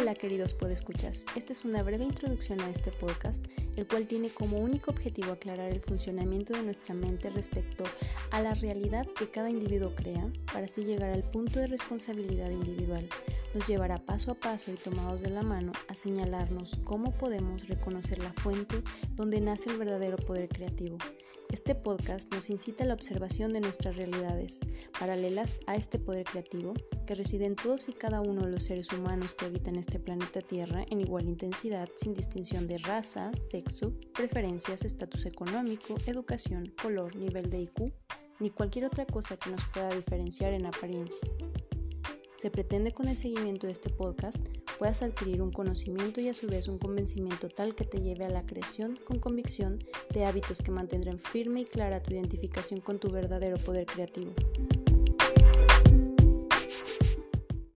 Hola queridos podescuchas, esta es una breve introducción a este podcast, el cual tiene como único objetivo aclarar el funcionamiento de nuestra mente respecto a la realidad que cada individuo crea, para así llegar al punto de responsabilidad individual. Nos llevará paso a paso y tomados de la mano a señalarnos cómo podemos reconocer la fuente donde nace el verdadero poder creativo. Este podcast nos incita a la observación de nuestras realidades, paralelas a este poder creativo, que reside en todos y cada uno de los seres humanos que habitan este planeta Tierra en igual intensidad, sin distinción de raza, sexo, preferencias, estatus económico, educación, color, nivel de IQ, ni cualquier otra cosa que nos pueda diferenciar en apariencia. Se pretende con el seguimiento de este podcast puedas adquirir un conocimiento y a su vez un convencimiento tal que te lleve a la creación con convicción de hábitos que mantendrán firme y clara tu identificación con tu verdadero poder creativo.